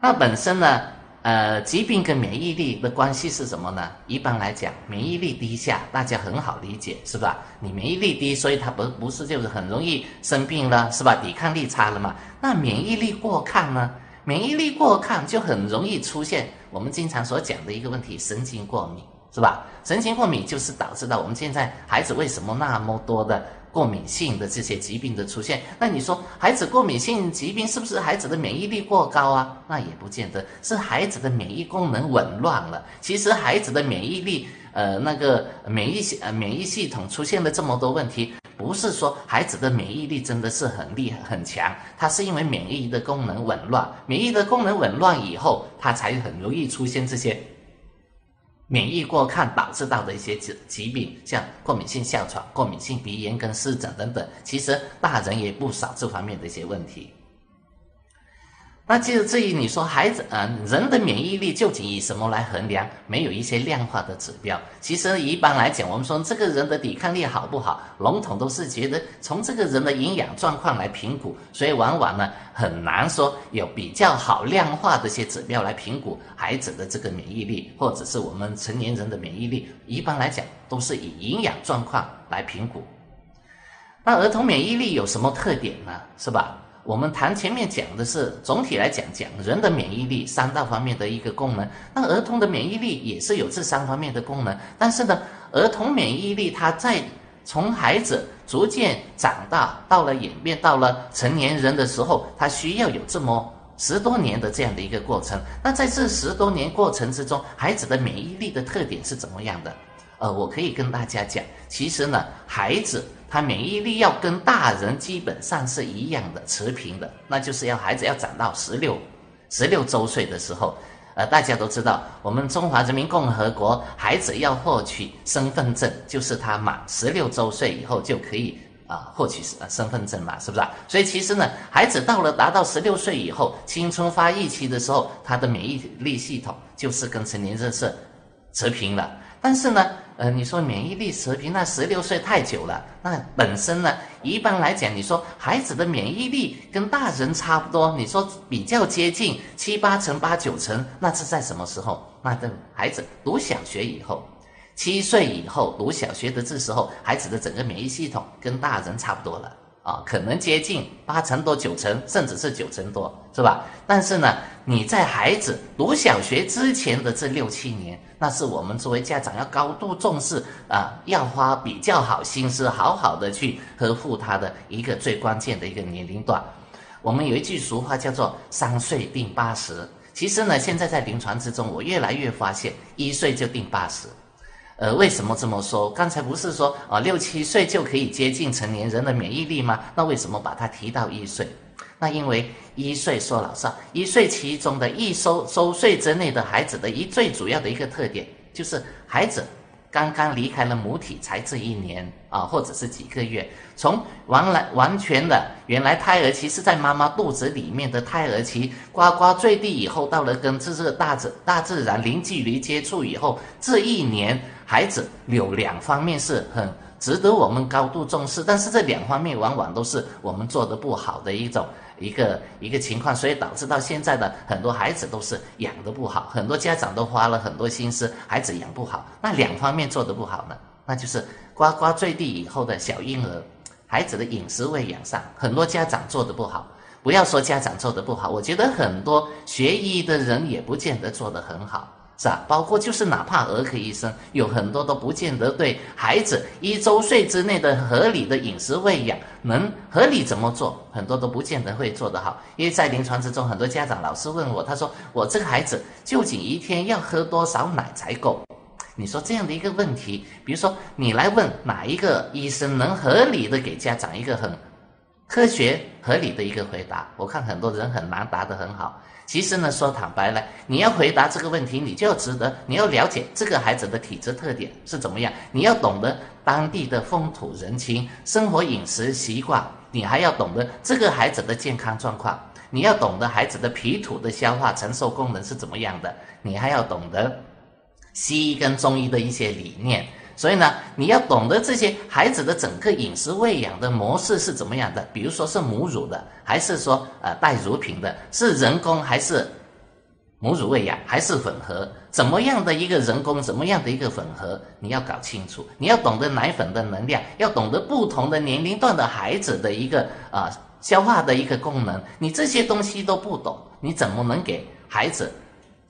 那本身呢，呃，疾病跟免疫力的关系是什么呢？一般来讲，免疫力低下，大家很好理解，是吧？你免疫力低，所以它不不是就是很容易生病了，是吧？抵抗力差了嘛？那免疫力过亢呢？免疫力过亢就很容易出现我们经常所讲的一个问题——神经过敏，是吧？神经过敏就是导致到我们现在孩子为什么那么多的过敏性的这些疾病的出现？那你说孩子过敏性疾病是不是孩子的免疫力过高啊？那也不见得，是孩子的免疫功能紊乱了。其实孩子的免疫力，呃，那个免疫系呃免疫系统出现了这么多问题。不是说孩子的免疫力真的是很厉害很强，他是因为免疫的功能紊乱，免疫的功能紊乱以后，他才很容易出现这些免疫过抗导致到的一些疾疾病，像过敏性哮喘、过敏性鼻炎跟湿疹等等。其实大人也不少这方面的一些问题。那就至于你说孩子，嗯，人的免疫力究竟以什么来衡量？没有一些量化的指标。其实一般来讲，我们说这个人的抵抗力好不好，笼统都是觉得从这个人的营养状况来评估，所以往往呢很难说有比较好量化的一些指标来评估孩子的这个免疫力，或者是我们成年人的免疫力。一般来讲，都是以营养状况来评估。那儿童免疫力有什么特点呢？是吧？我们谈前面讲的是总体来讲讲人的免疫力三大方面的一个功能，那儿童的免疫力也是有这三方面的功能，但是呢，儿童免疫力它在从孩子逐渐长大到了演变到了成年人的时候，它需要有这么十多年的这样的一个过程。那在这十多年过程之中，孩子的免疫力的特点是怎么样的？呃，我可以跟大家讲，其实呢，孩子。他免疫力要跟大人基本上是一样的，持平的，那就是要孩子要长到十六十六周岁的时候，呃，大家都知道，我们中华人民共和国孩子要获取身份证，就是他满十六周岁以后就可以啊获取身身份证嘛，是不是？所以其实呢，孩子到了达到十六岁以后，青春发育期的时候，他的免疫力系统就是跟成年人是持平了，但是呢。呃，你说免疫力持平，那十六岁太久了。那本身呢，一般来讲，你说孩子的免疫力跟大人差不多，你说比较接近七八成、八九成，那是在什么时候？那等孩子读小学以后，七岁以后读小学的这时候，孩子的整个免疫系统跟大人差不多了。啊，可能接近八成多、九成，甚至是九成多，是吧？但是呢，你在孩子读小学之前的这六七年，那是我们作为家长要高度重视啊，要花比较好心思，好好的去呵护他的一个最关键的一个年龄段。我们有一句俗话叫做“三岁定八十”，其实呢，现在在临床之中，我越来越发现，一岁就定八十。呃，为什么这么说？刚才不是说啊，六七岁就可以接近成年人的免疫力吗？那为什么把它提到一岁？那因为一岁说老实话，一岁其中的一周周岁之内的孩子的一最主要的一个特点，就是孩子。刚刚离开了母体才这一年啊，或者是几个月，从完来完全的原来胎儿期是在妈妈肚子里面的胎儿期，呱呱坠地以后，到了跟这个大自大自然零距离接触以后，这一年孩子有两方面是很值得我们高度重视，但是这两方面往往都是我们做的不好的一种。一个一个情况，所以导致到现在的很多孩子都是养的不好，很多家长都花了很多心思，孩子养不好。那两方面做的不好呢，那就是呱呱坠地以后的小婴儿，孩子的饮食喂养上，很多家长做的不好。不要说家长做的不好，我觉得很多学医的人也不见得做得很好。是吧？包括就是哪怕儿科医生，有很多都不见得对孩子一周岁之内的合理的饮食喂养能合理怎么做，很多都不见得会做得好。因为在临床之中，很多家长老是问我，他说我这个孩子究竟一天要喝多少奶才够？你说这样的一个问题，比如说你来问哪一个医生能合理的给家长一个很科学合理的一个回答？我看很多人很难答得很好。其实呢，说坦白了，你要回答这个问题，你就要值得，你要了解这个孩子的体质特点是怎么样，你要懂得当地的风土人情、生活饮食习惯，你还要懂得这个孩子的健康状况，你要懂得孩子的脾土的消化承受功能是怎么样的，你还要懂得西医跟中医的一些理念。所以呢，你要懂得这些孩子的整个饮食喂养的模式是怎么样的，比如说是母乳的，还是说呃带乳品的，是人工还是母乳喂养还是混合？怎么样的一个人工，怎么样的一个混合，你要搞清楚。你要懂得奶粉的能量，要懂得不同的年龄段的孩子的一个啊消化的一个功能。你这些东西都不懂，你怎么能给孩子、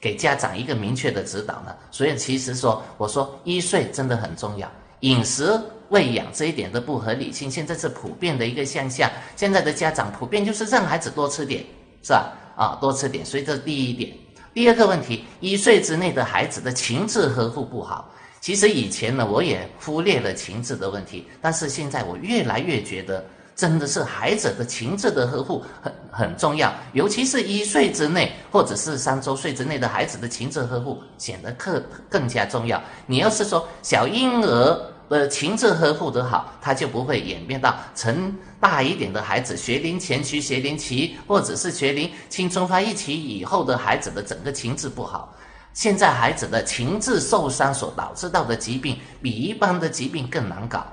给家长一个明确的指导呢？所以其实说，我说一岁真的很重要，饮食喂养这一点的不合理性，现在是普遍的一个现象。现在的家长普遍就是让孩子多吃点，是吧？啊，多吃点。所以这是第一点。第二个问题，一岁之内的孩子的情志呵护不好。其实以前呢，我也忽略了情志的问题，但是现在我越来越觉得，真的是孩子的情志的呵护很很重要，尤其是一岁之内或者是三周岁之内的孩子的情志呵护显得更更加重要。你要是说小婴儿，呃，情志呵护得好，他就不会演变到成大一点的孩子，学龄前期、学龄期，或者是学龄青春发育期以后的孩子的整个情志不好。现在孩子的情志受伤所导致到的疾病，比一般的疾病更难搞。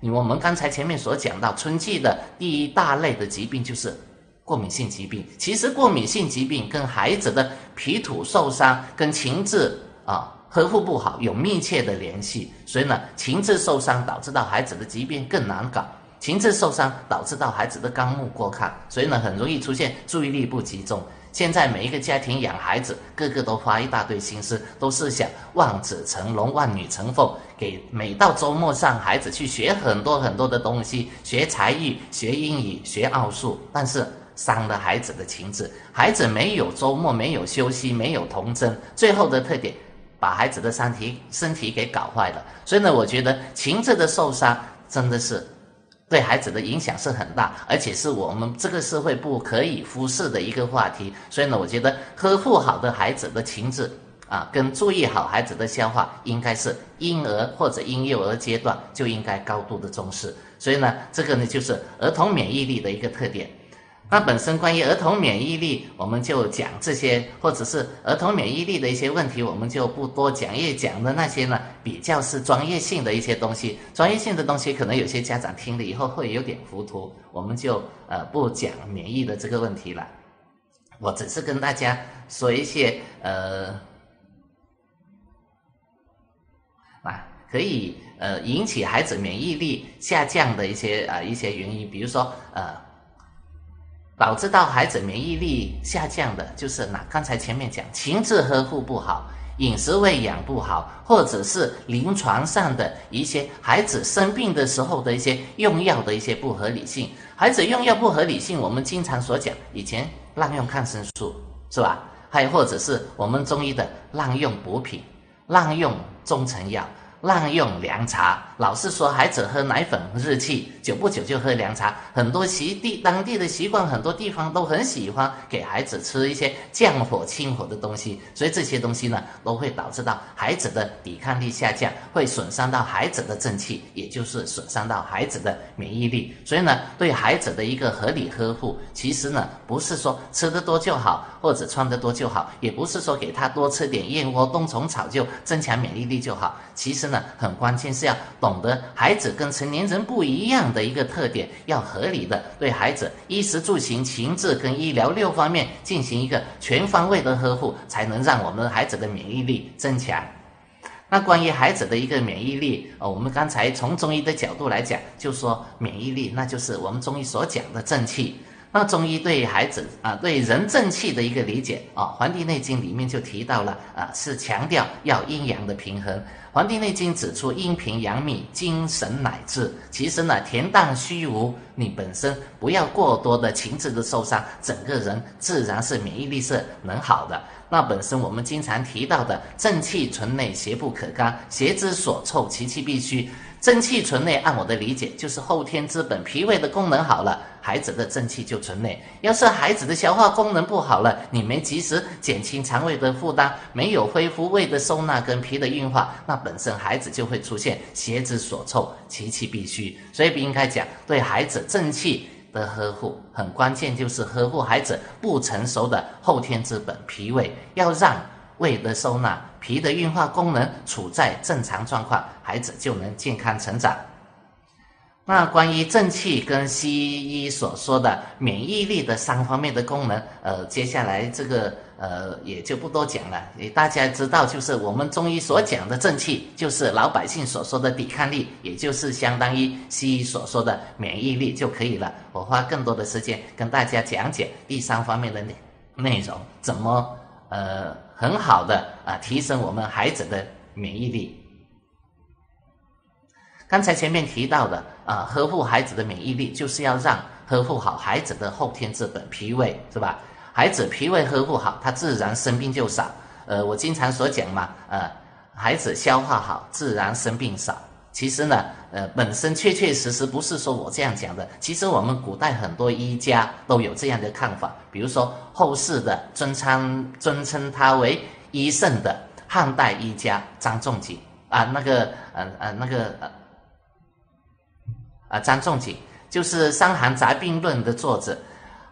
你我们刚才前面所讲到，春季的第一大类的疾病就是过敏性疾病。其实过敏性疾病跟孩子的皮土受伤、跟情志啊。呵护不好有密切的联系，所以呢，情志受伤导致到孩子的疾病更难搞，情志受伤导致到孩子的肝木过亢，所以呢，很容易出现注意力不集中。现在每一个家庭养孩子，个个都花一大堆心思，都是想望子成龙、望女成凤，给每到周末让孩子去学很多很多的东西，学才艺、学英语、学奥数，但是伤了孩子的情志，孩子没有周末，没有休息，没有童真，最后的特点。把孩子的身体身体给搞坏了，所以呢，我觉得情志的受伤真的是对孩子的影响是很大，而且是我们这个社会不可以忽视的一个话题。所以呢，我觉得呵护好的孩子的情志啊，跟注意好孩子的消化，应该是婴儿或者婴幼儿阶段就应该高度的重视。所以呢，这个呢就是儿童免疫力的一个特点。那本身关于儿童免疫力，我们就讲这些，或者是儿童免疫力的一些问题，我们就不多讲。因为讲的那些呢，比较是专业性的一些东西，专业性的东西可能有些家长听了以后会有点糊涂，我们就呃不讲免疫的这个问题了。我只是跟大家说一些呃啊可以呃引起孩子免疫力下降的一些啊一些原因，比如说呃。导致到孩子免疫力下降的，就是那刚才前面讲情志呵护不好、饮食喂养不好，或者是临床上的一些孩子生病的时候的一些用药的一些不合理性。孩子用药不合理性，我们经常所讲，以前滥用抗生素是吧？还有或者是我们中医的滥用补品、滥用中成药。滥用凉茶，老是说孩子喝奶粉日气，久不久就喝凉茶。很多习地当地的习惯，很多地方都很喜欢给孩子吃一些降火清火的东西，所以这些东西呢，都会导致到孩子的抵抗力下降，会损伤到孩子的正气，也就是损伤到孩子的免疫力。所以呢，对孩子的一个合理呵护，其实呢，不是说吃得多就好，或者穿得多就好，也不是说给他多吃点燕窝、冬虫草就增强免疫力就好。其实。呢，很关键是要懂得孩子跟成年人不一样的一个特点，要合理的对孩子衣食住行、情志跟医疗六方面进行一个全方位的呵护，才能让我们孩子的免疫力增强。那关于孩子的一个免疫力，呃，我们刚才从中医的角度来讲，就说免疫力，那就是我们中医所讲的正气。那中医对孩子啊，对人正气的一个理解啊，《黄帝内经》里面就提到了啊，是强调要阴阳的平衡。《黄帝内经》指出，阴平阳秘，精神乃至。其实呢，恬淡虚无，你本身不要过多的情志的受伤，整个人自然是免疫力是能好的。那本身我们经常提到的正气存内，邪不可干，邪之所凑，其气必虚。正气存内，按我的理解，就是后天之本，脾胃的功能好了，孩子的正气就存内。要是孩子的消化功能不好了，你没及时减轻肠胃的负担，没有恢复胃的收纳跟脾的运化，那本身孩子就会出现邪之所凑，其气必虚。所以不应该讲对孩子正气的呵护，很关键就是呵护孩子不成熟的后天之本脾胃，要让。胃的收纳、脾的运化功能处在正常状况，孩子就能健康成长。那关于正气跟西医所说的免疫力的三方面的功能，呃，接下来这个呃，也就不多讲了。大家知道，就是我们中医所讲的正气，就是老百姓所说的抵抗力，也就是相当于西医所说的免疫力就可以了。我花更多的时间跟大家讲解第三方面的内内容，怎么呃很好的啊提升我们孩子的免疫力。刚才前面提到的啊，呵护孩子的免疫力，就是要让呵护好孩子的后天之本脾胃，是吧？孩子脾胃呵护好，他自然生病就少。呃，我经常所讲嘛，呃，孩子消化好，自然生病少。其实呢，呃，本身确确实实不是说我这样讲的。其实我们古代很多医家都有这样的看法，比如说后世的尊称尊称他为医圣的汉代医家张仲景啊，那个呃呃那个呃啊张仲景就是《伤寒杂病论》的作者。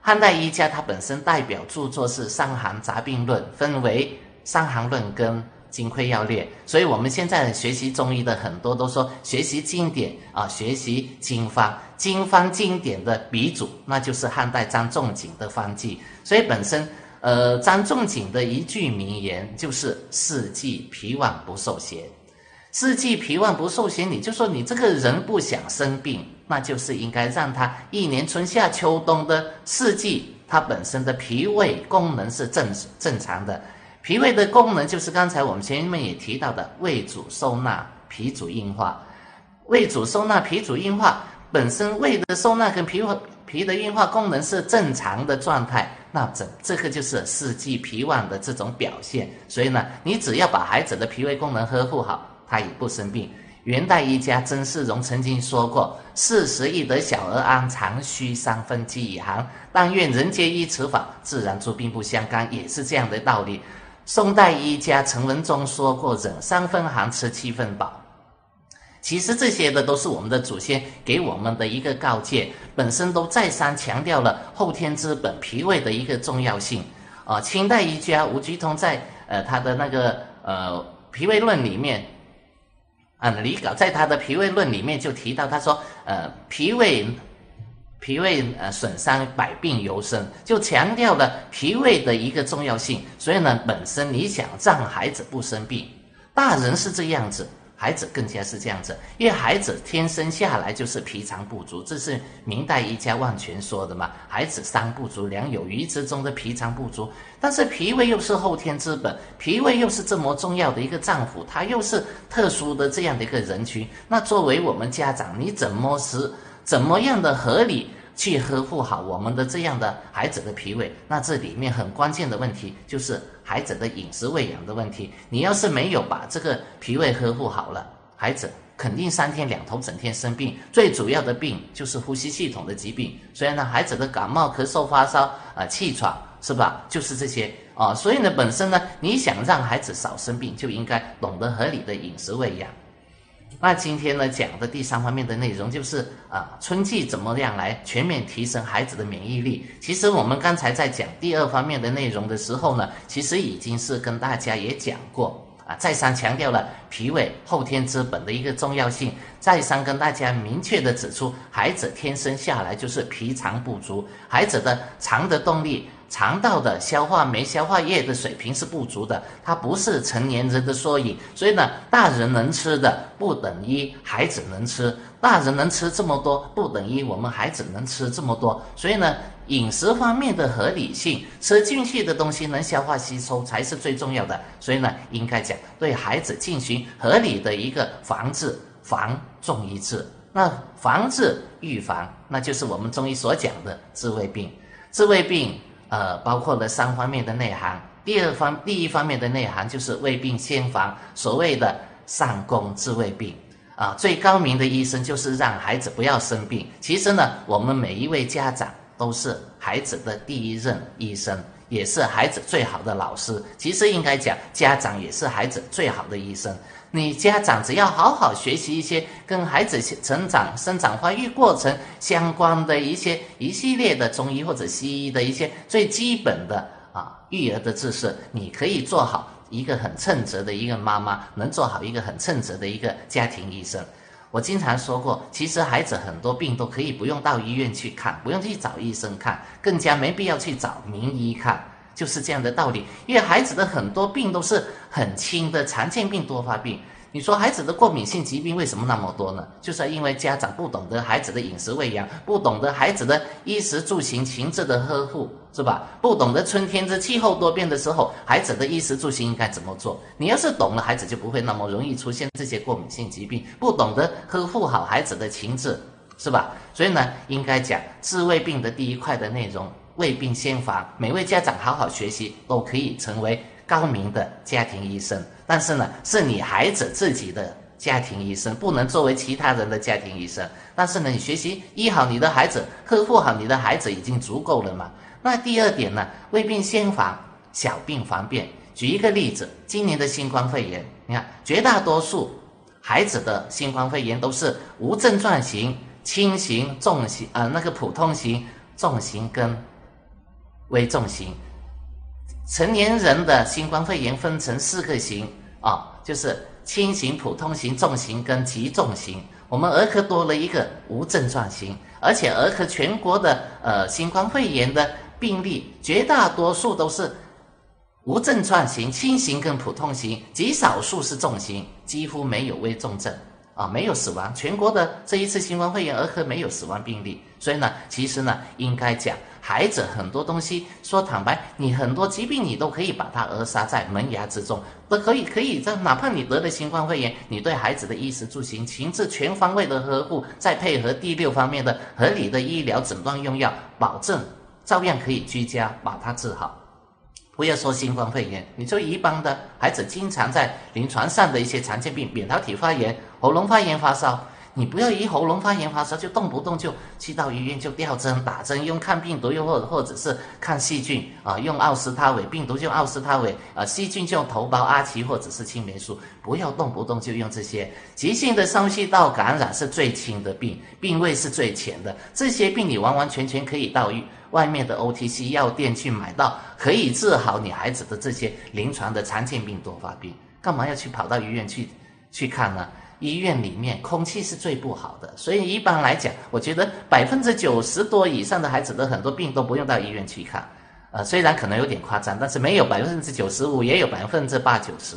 汉代医家他本身代表著作是《伤寒杂病论》，分为《伤寒论》跟《金匮要略》，所以我们现在学习中医的很多都说学习经典啊，学习经方，经方经典的鼻祖那就是汉代张仲景的方剂。所以本身，呃，张仲景的一句名言就是“四季脾旺不受邪”，四季脾旺不受邪，你就说你这个人不想生病。那就是应该让他一年春夏秋冬的四季，它本身的脾胃功能是正正常的。脾胃的功能就是刚才我们前面也提到的，胃主收纳，脾主硬化。胃主收纳，脾主硬化，本身胃的收纳跟脾脾的硬化功能是正常的状态，那这这个就是四季脾旺的这种表现。所以呢，你只要把孩子的脾胃功能呵护好，他也不生病。元代医家曾仕荣曾经说过：“四时易得小儿安，常需三分饥以寒。但愿人皆依此法，自然诸病不相干。”也是这样的道理。宋代医家陈文忠说过：“忍三分寒，吃七分饱。”其实这些的都是我们的祖先给我们的一个告诫，本身都再三强调了后天之本脾胃的一个重要性。啊，清代医家吴鞠通在呃他的那个呃脾胃论里面。啊，李杲在他的脾胃论里面就提到，他说，呃，脾胃，脾胃呃损伤，百病由生，就强调了脾胃的一个重要性。所以呢，本身你想让孩子不生病，大人是这样子。孩子更加是这样子，因为孩子天生下来就是脾肠不足，这是明代医家万全说的嘛。孩子三不足，两有余之中的脾肠不足，但是脾胃又是后天之本，脾胃又是这么重要的一个脏腑，它又是特殊的这样的一个人群。那作为我们家长，你怎么是怎么样的合理？去呵护好我们的这样的孩子的脾胃，那这里面很关键的问题就是孩子的饮食喂养的问题。你要是没有把这个脾胃呵护好了，孩子肯定三天两头整天生病，最主要的病就是呼吸系统的疾病。所以呢，孩子的感冒、咳嗽、发烧啊、气喘，是吧？就是这些啊。所以呢，本身呢，你想让孩子少生病，就应该懂得合理的饮食喂养。那今天呢讲的第三方面的内容就是啊，春季怎么样来全面提升孩子的免疫力？其实我们刚才在讲第二方面的内容的时候呢，其实已经是跟大家也讲过啊，再三强调了脾胃后天之本的一个重要性，再三跟大家明确的指出，孩子天生下来就是脾肠不足，孩子的肠的动力。肠道的消化酶、消化液的水平是不足的，它不是成年人的缩影。所以呢，大人能吃的不等于孩子能吃，大人能吃这么多，不等于我们孩子能吃这么多。所以呢，饮食方面的合理性，吃进去的东西能消化吸收才是最重要的。所以呢，应该讲对孩子进行合理的一个防治，防重于治。那防治预防，那就是我们中医所讲的治胃病，治胃病。呃，包括了三方面的内涵。第二方，第一方面的内涵就是未病先防，所谓的上工治未病啊。最高明的医生就是让孩子不要生病。其实呢，我们每一位家长都是孩子的第一任医生，也是孩子最好的老师。其实应该讲，家长也是孩子最好的医生。你家长只要好好学习一些跟孩子成长、生长发育过程相关的一些一系列的中医或者西医的一些最基本的啊育儿的知识，你可以做好一个很称职的一个妈妈，能做好一个很称职的一个家庭医生。我经常说过，其实孩子很多病都可以不用到医院去看，不用去找医生看，更加没必要去找名医看。就是这样的道理。因为孩子的很多病都是很轻的常见病多发病。你说孩子的过敏性疾病为什么那么多呢？就是因为家长不懂得孩子的饮食喂养，不懂得孩子的衣食住行情志的呵护，是吧？不懂得春天这气候多变的时候，孩子的衣食住行应该怎么做？你要是懂了，孩子就不会那么容易出现这些过敏性疾病。不懂得呵护好孩子的情志，是吧？所以呢，应该讲治胃病的第一块的内容，胃病先防。每位家长好好学习，都可以成为高明的家庭医生。但是呢，是你孩子自己的家庭医生，不能作为其他人的家庭医生。但是呢，你学习医好你的孩子，呵护好你的孩子已经足够了嘛？那第二点呢，未病先防，小病防变。举一个例子，今年的新冠肺炎，你看绝大多数孩子的新冠肺炎都是无症状型、轻型、重型，呃，那个普通型、重型跟危重型。成年人的新冠肺炎分成四个型啊，就是轻型、普通型、重型跟极重型。我们儿科多了一个无症状型，而且儿科全国的呃新冠肺炎的病例，绝大多数都是无症状型、轻型跟普通型，极少数是重型，几乎没有危重症啊，没有死亡。全国的这一次新冠肺炎儿科没有死亡病例，所以呢，其实呢，应该讲。孩子很多东西说坦白，你很多疾病你都可以把它扼杀在萌芽之中，都可以可以在哪怕你得了新冠肺炎，你对孩子的衣食住行、情志全方位的呵护，再配合第六方面的合理的医疗诊断用药，保证照样可以居家把它治好。不要说新冠肺炎，你就一般的孩子经常在临床上的一些常见病，扁桃体发炎、喉咙发炎、发烧。你不要一喉咙发炎发烧就动不动就去到医院就吊针。打针用抗病毒又或或者是抗细菌啊用奥司他韦病毒就奥司他韦啊细菌就头孢阿奇或者是青霉素不要动不动就用这些急性的上呼吸道感染是最轻的病。病位是最浅的。这些病你完完全全可以到外面的 OTC 药店去买到可以治好你孩子的这些临床的常见病多发病。干嘛要去跑到医院去去看呢？医院里面空气是最不好的，所以一般来讲，我觉得百分之九十多以上的孩子的很多病都不用到医院去看，呃，虽然可能有点夸张，但是没有百分之九十五，也有百分之八九十，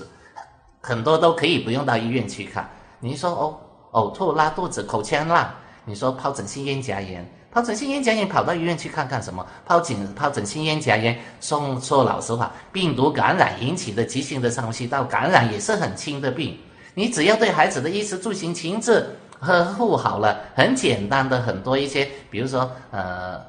很多都可以不用到医院去看。你说哦，呕吐、拉肚子、口腔烂，你说疱疹性咽颊炎，疱疹性咽颊炎跑到医院去看看什么？疱疹、疱疹性咽颊炎，说说老实话，病毒感染引起的急性的上呼吸道感染也是很轻的病。你只要对孩子的衣食住行、情志呵护好了，很简单的很多一些，比如说呃，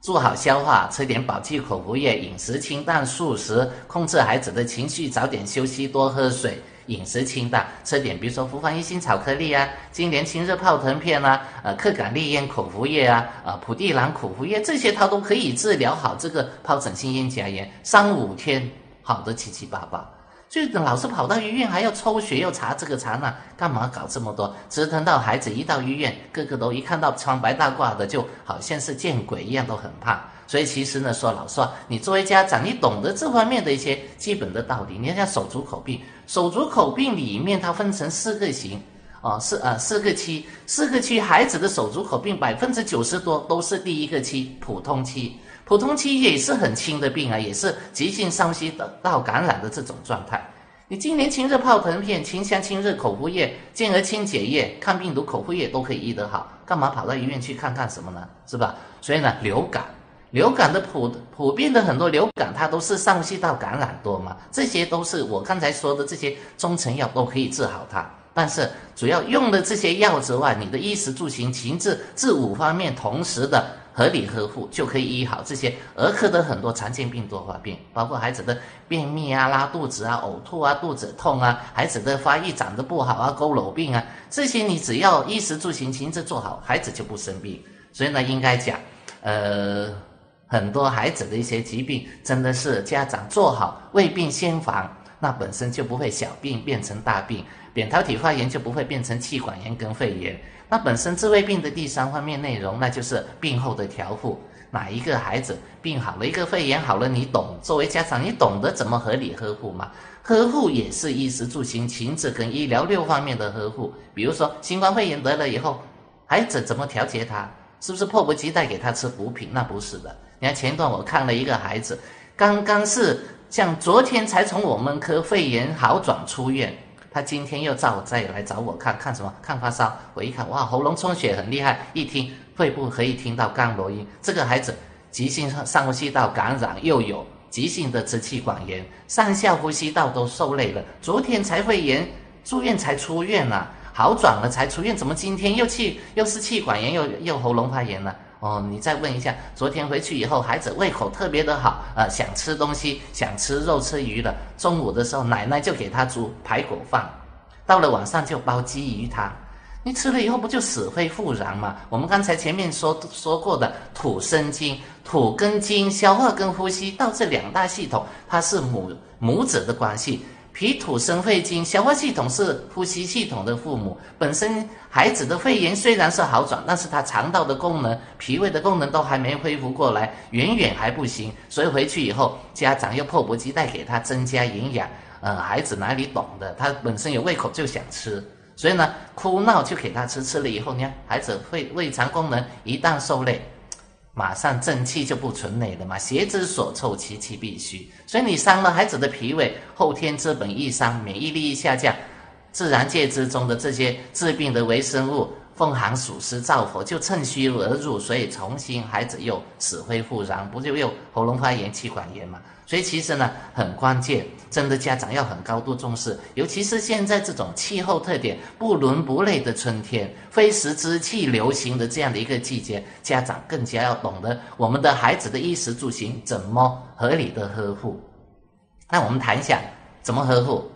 做好消化，吃点保气口服液，饮食清淡素食，控制孩子的情绪，早点休息，多喝水，饮食清淡，吃点比如说复方一心草颗粒啊，金莲清热泡腾片啊，呃，克感利咽口服液啊，啊，普地蓝口服液，这些它都可以治疗好这个疱疹性咽颊炎，三五天好的七七八八。就老是跑到医院，还要抽血，要查这个查那，干嘛搞这么多？折腾到孩子一到医院，个个都一看到穿白大褂的，就好像是见鬼一样，都很怕。所以其实呢，说老实话，你作为家长，你懂得这方面的一些基本的道理。你像手足口病，手足口病里面它分成四个型，哦，四呃四个期，四个期孩子的手足口病百分之九十多都是第一个期，普通期。普通期也是很轻的病啊，也是急性上呼吸道感染的这种状态。你今年清热泡腾片、清香清热口服液、健儿清解液、抗病毒口服液都可以医得好，干嘛跑到医院去看看什么呢？是吧？所以呢，流感，流感的普普遍的很多流感，它都是上呼吸道感染多嘛，这些都是我刚才说的这些中成药都可以治好它。但是主要用的这些药之外，你的衣食住行、情志治五方面同时的。合理呵护就可以医好这些儿科的很多常见病多发病，包括孩子的便秘啊、拉肚子啊、呕吐啊、肚子痛啊，孩子的发育长得不好啊、佝偻病啊，这些你只要衣食住行、亲自做好，孩子就不生病。所以呢，应该讲，呃，很多孩子的一些疾病，真的是家长做好未病先防，那本身就不会小病变成大病，扁桃体发炎就不会变成气管炎跟肺炎。那本身治胃病的第三方面内容，那就是病后的调护。哪一个孩子病好了，一个肺炎好了，你懂？作为家长，你懂得怎么合理呵护吗？呵护也是衣食住行、情志跟医疗六方面的呵护。比如说新冠肺炎得了以后，孩子怎么调节他？是不是迫不及待给他吃补品？那不是的。你看前段我看了一个孩子，刚刚是像昨天才从我们科肺炎好转出院，他今天又照再来找我看看什么？看发烧。我一看，哇，喉咙充血很厉害，一听肺部可以听到干螺音。这个孩子急性上呼吸道感染又有急性的支气管炎，上下呼吸道都受累了。昨天才肺炎住院才出院呐。好转了才出院，怎么今天又气又是气管炎又又喉咙发炎了？哦，你再问一下，昨天回去以后，孩子胃口特别的好，呃，想吃东西，想吃肉吃鱼的。中午的时候，奶奶就给他煮排骨饭，到了晚上就煲鲫鱼汤。你吃了以后不就死灰复燃吗？我们刚才前面说说过的土生金，土跟金，消化跟呼吸道这两大系统，它是母母子的关系。脾土生肺经，消化系统是呼吸系统的父母。本身孩子的肺炎虽然是好转，但是他肠道的功能、脾胃的功能都还没恢复过来，远远还不行。所以回去以后，家长又迫不及待给他增加营养。呃，孩子哪里懂的？他本身有胃口就想吃，所以呢，哭闹就给他吃。吃了以后，你看孩子胃胃肠功能一旦受累。马上正气就不存内了嘛，邪之所凑，其气必虚。所以你伤了孩子的脾胃，后天之本一伤，免疫力一下降，自然界之中的这些治病的微生物。奉行属实造佛，就趁虚而入，所以重新孩子又死灰复燃，不就又喉咙发炎、气管炎嘛？所以其实呢，很关键，真的家长要很高度重视，尤其是现在这种气候特点不伦不类的春天，非时之气流行的这样的一个季节，家长更加要懂得我们的孩子的衣食住行怎么合理的呵护。那我们谈一下怎么呵护。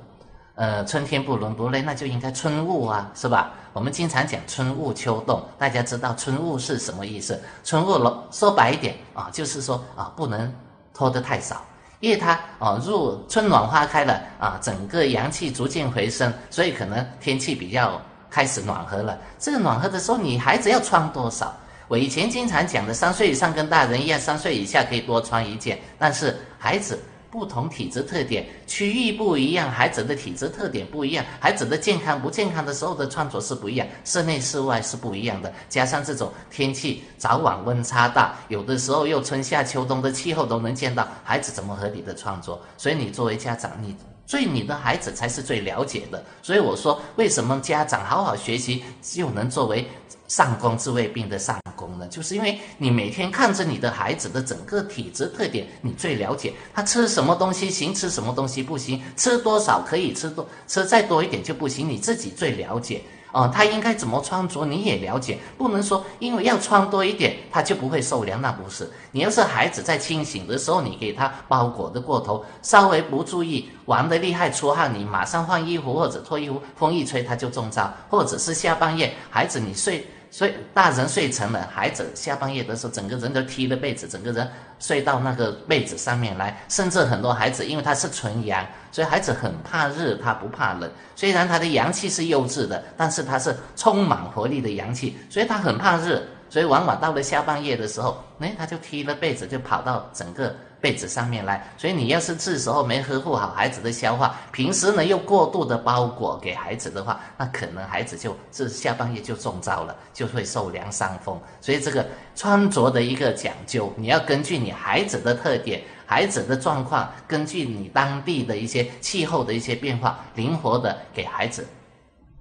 呃，春天不伦不类，那就应该春雾啊，是吧？我们经常讲春雾秋冻，大家知道春雾是什么意思？春雾说白一点啊，就是说啊，不能脱得太少，因为它啊入春暖花开了啊，整个阳气逐渐回升，所以可能天气比较开始暖和了。这个暖和的时候，你孩子要穿多少？我以前经常讲的，三岁以上跟大人一样，三岁以下可以多穿一件，但是孩子。不同体质特点，区域不一样，孩子的体质特点不一样，孩子的健康不健康的时候的穿着是不一样，室内室外是不一样的。加上这种天气早晚温差大，有的时候又春夏秋冬的气候都能见到，孩子怎么合理的穿着？所以你作为家长，你所以你的孩子才是最了解的。所以我说，为什么家长好好学习就能作为？上工治未病的上工呢，就是因为你每天看着你的孩子的整个体质特点，你最了解他吃什么东西行，吃什么东西不行，吃多少可以吃多，吃再多一点就不行，你自己最了解哦。他应该怎么穿着你也了解，不能说因为要穿多一点他就不会受凉，那不是。你要是孩子在清醒的时候，你给他包裹的过头，稍微不注意玩的厉害出汗，你马上换衣服或者脱衣服，风一吹他就中招，或者是下半夜孩子你睡。所以大人睡沉了，孩子下半夜的时候，整个人都踢了被子，整个人睡到那个被子上面来。甚至很多孩子，因为他是纯阳，所以孩子很怕热，他不怕冷。虽然他的阳气是幼稚的，但是他是充满活力的阳气，所以他很怕热。所以往往到了下半夜的时候，哎，他就踢了被子，就跑到整个被子上面来。所以你要是这时候没呵护好孩子的消化，平时呢又过度的包裹给孩子的话，那可能孩子就这下半夜就中招了，就会受凉伤风。所以这个穿着的一个讲究，你要根据你孩子的特点、孩子的状况，根据你当地的一些气候的一些变化，灵活的给孩子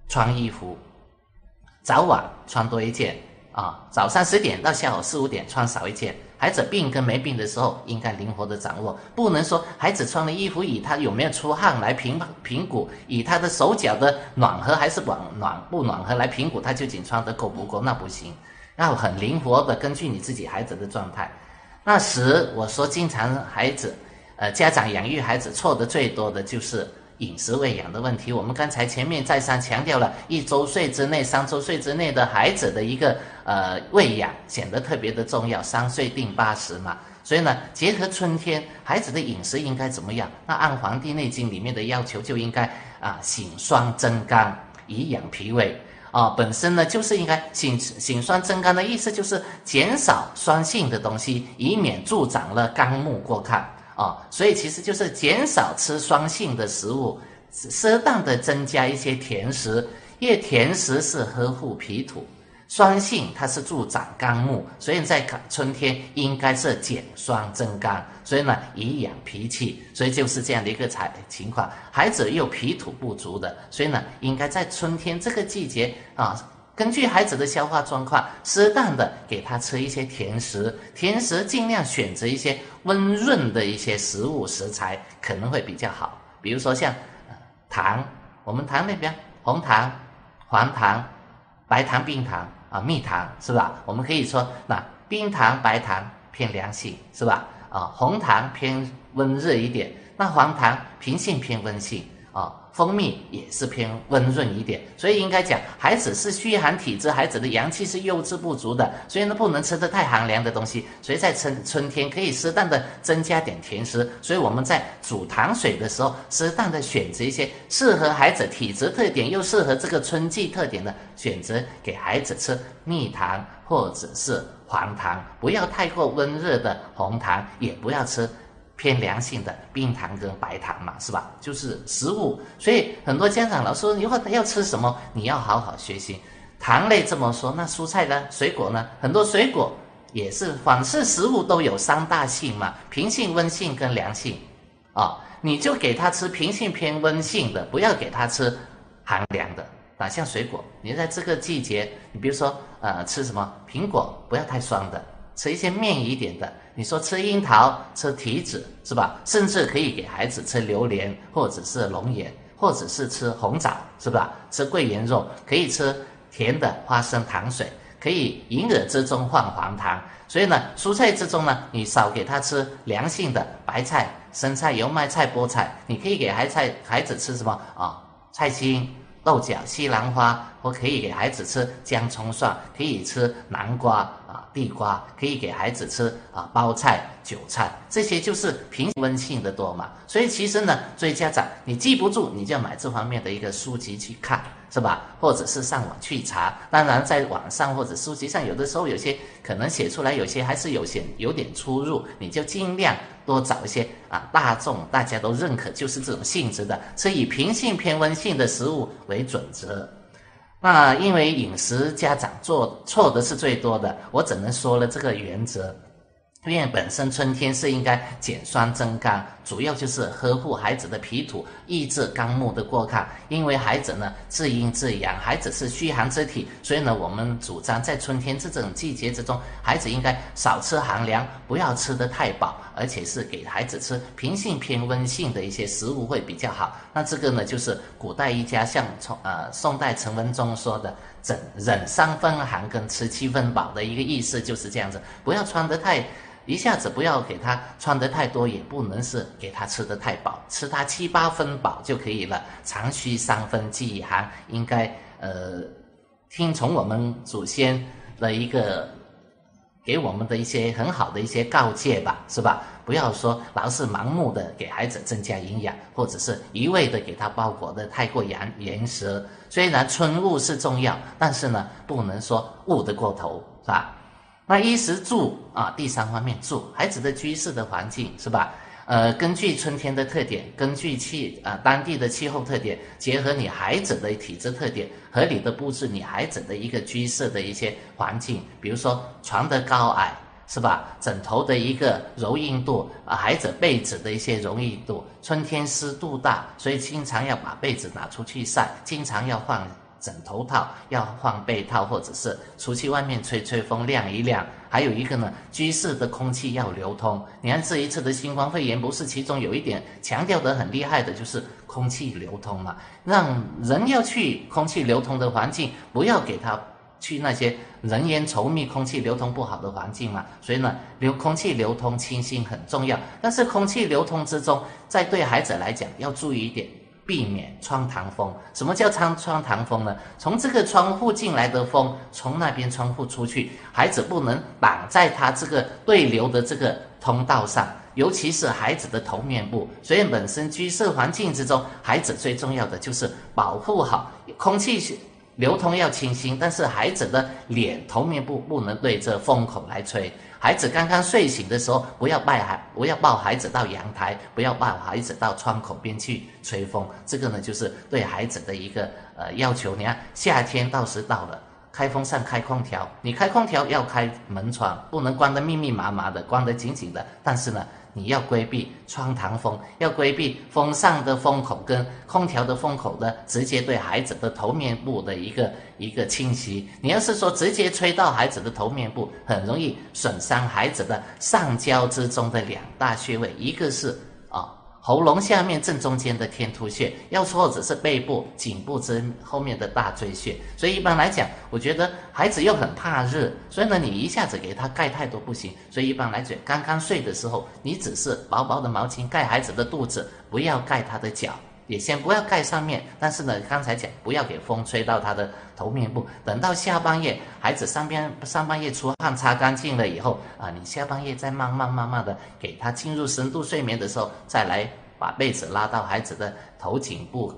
穿衣服，早晚穿多一件。啊，早上十点到下午四五点穿少一件。孩子病跟没病的时候，应该灵活的掌握，不能说孩子穿了衣服以他有没有出汗来评评估，以他的手脚的暖和还是暖暖不暖和来评估他究竟穿的够不够，那不行。要很灵活的根据你自己孩子的状态。那时我说，经常孩子，呃，家长养育孩子错的最多的就是。饮食喂养的问题，我们刚才前面再三强调了，一周岁之内、三周岁之内的孩子的一个呃喂养显得特别的重要。三岁定八十嘛，所以呢，结合春天孩子的饮食应该怎么样？那按《黄帝内经》里面的要求，就应该啊醒酸增肝，以养脾胃啊。本身呢，就是应该醒醒酸增肝的意思，就是减少酸性的东西，以免助长了肝木过亢。啊，所以其实就是减少吃酸性的食物，适当的增加一些甜食，因为甜食是呵护脾土。酸性它是助长肝木，所以在春天应该是减酸增肝，所以呢以养脾气，所以就是这样的一个采情况。孩子又脾土不足的，所以呢应该在春天这个季节啊，根据孩子的消化状况，适当的给他吃一些甜食，甜食尽量选择一些温润的一些食物食材，可能会比较好。比如说像糖，我们糖那边红糖、黄糖、白糖、冰糖。啊，蜜糖是吧？我们可以说，那冰糖、白糖偏凉性是吧？啊，红糖偏温热一点，那黄糖平性偏温性啊。蜂蜜也是偏温润一点，所以应该讲，孩子是虚寒体质，孩子的阳气是幼稚不足的，所以呢不能吃的太寒凉的东西。所以在春春天可以适当的增加点甜食。所以我们在煮糖水的时候，适当的选择一些适合孩子体质特点又适合这个春季特点的选择给孩子吃蜜糖或者是黄糖，不要太过温热的红糖，也不要吃。偏凉性的冰糖跟白糖嘛，是吧？就是食物，所以很多家长老说以后要吃什么，你要好好学习。糖类这么说，那蔬菜呢？水果呢？很多水果也是，凡是食物都有三大性嘛，平性、温性跟凉性。啊，你就给他吃平性偏温性的，不要给他吃寒凉的。哪像水果，你在这个季节，你比如说呃吃什么苹果，不要太酸的，吃一些面一点的。你说吃樱桃、吃提子是吧？甚至可以给孩子吃榴莲，或者是龙眼，或者是吃红枣，是吧？吃桂圆肉，可以吃甜的花生糖水，可以银耳之中放黄糖。所以呢，蔬菜之中呢，你少给他吃凉性的白菜、生菜、油麦菜、菠菜。你可以给孩菜孩子吃什么啊？菜心。豆角、西兰花，或可以给孩子吃姜、葱、蒜，可以吃南瓜地瓜，可以给孩子吃啊包菜、韭菜，这些就是平温性的多嘛。所以其实呢，作为家长，你记不住，你就买这方面的一个书籍去看。是吧？或者是上网去查，当然在网上或者书籍上，有的时候有些可能写出来，有些还是有些有点出入，你就尽量多找一些啊，大众大家都认可，就是这种性质的，是以平性偏温性的食物为准则。那因为饮食家长做错的是最多的，我只能说了这个原则。因为本身春天是应该减酸增甘，主要就是呵护孩子的脾土，抑制肝木的过亢。因为孩子呢自阴自阳，孩子是虚寒之体，所以呢我们主张在春天这种季节之中，孩子应该少吃寒凉，不要吃得太饱，而且是给孩子吃平性偏温性的一些食物会比较好。那这个呢就是古代一家像从呃宋代陈文中说的“忍忍三分寒跟吃七分饱”的一个意思就是这样子，不要穿得太。一下子不要给他穿得太多，也不能是给他吃得太饱，吃他七八分饱就可以了。长须三分饥寒，应该呃听从我们祖先的一个给我们的一些很好的一些告诫吧，是吧？不要说老是盲目的给孩子增加营养，或者是一味的给他包裹的太过严严实。虽然春捂是重要，但是呢，不能说捂得过头，是吧？那衣食住啊，第三方面住孩子的居室的环境是吧？呃，根据春天的特点，根据气啊当地的气候特点，结合你孩子的体质特点，合理的布置你孩子的一个居室的一些环境，比如说床的高矮是吧？枕头的一个柔硬度啊，孩子被子的一些柔硬度，春天湿度大，所以经常要把被子拿出去晒，经常要换。枕头套要换被套，或者是出去外面吹吹风晾一晾。还有一个呢，居室的空气要流通。你看这一次的新冠肺炎，不是其中有一点强调的很厉害的，就是空气流通嘛，让人要去空气流通的环境，不要给他去那些人烟稠密、空气流通不好的环境嘛。所以呢，流空气流通清新很重要。但是空气流通之中，在对孩子来讲要注意一点。避免窗堂风。什么叫窗窗堂风呢？从这个窗户进来的风，从那边窗户出去，孩子不能挡在他这个对流的这个通道上，尤其是孩子的头面部。所以本身居室环境之中，孩子最重要的就是保护好空气流通要清新，但是孩子的脸头面部不能对着风口来吹。孩子刚刚睡醒的时候，不要抱孩，不要抱孩子到阳台，不要抱孩子到窗口边去吹风。这个呢，就是对孩子的一个呃要求。你看，夏天到时到了，开风扇、开空调，你开空调要开门窗，不能关得密密麻麻的，关得紧紧的。但是呢，你要规避窗堂风，要规避风扇的风口跟空调的风口的直接对孩子的头面部的一个一个侵袭。你要是说直接吹到孩子的头面部，很容易损伤孩子的上焦之中的两大穴位，一个是。喉咙下面正中间的天突穴，要或者是背部颈部之后面的大椎穴。所以一般来讲，我觉得孩子又很怕热，所以呢，你一下子给他盖太多不行。所以一般来讲，刚刚睡的时候，你只是薄薄的毛巾盖孩子的肚子，不要盖他的脚。也先不要盖上面，但是呢，刚才讲不要给风吹到他的头面部。等到下半夜，孩子上边上半夜出汗擦干净了以后啊，你下半夜再慢慢慢慢的给他进入深度睡眠的时候，再来把被子拉到孩子的头颈部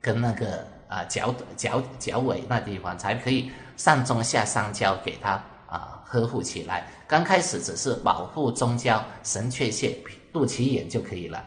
跟那个啊脚脚脚尾那地方，才可以上中下三焦给他啊呵护起来。刚开始只是保护中焦、神阙穴、肚脐眼就可以了。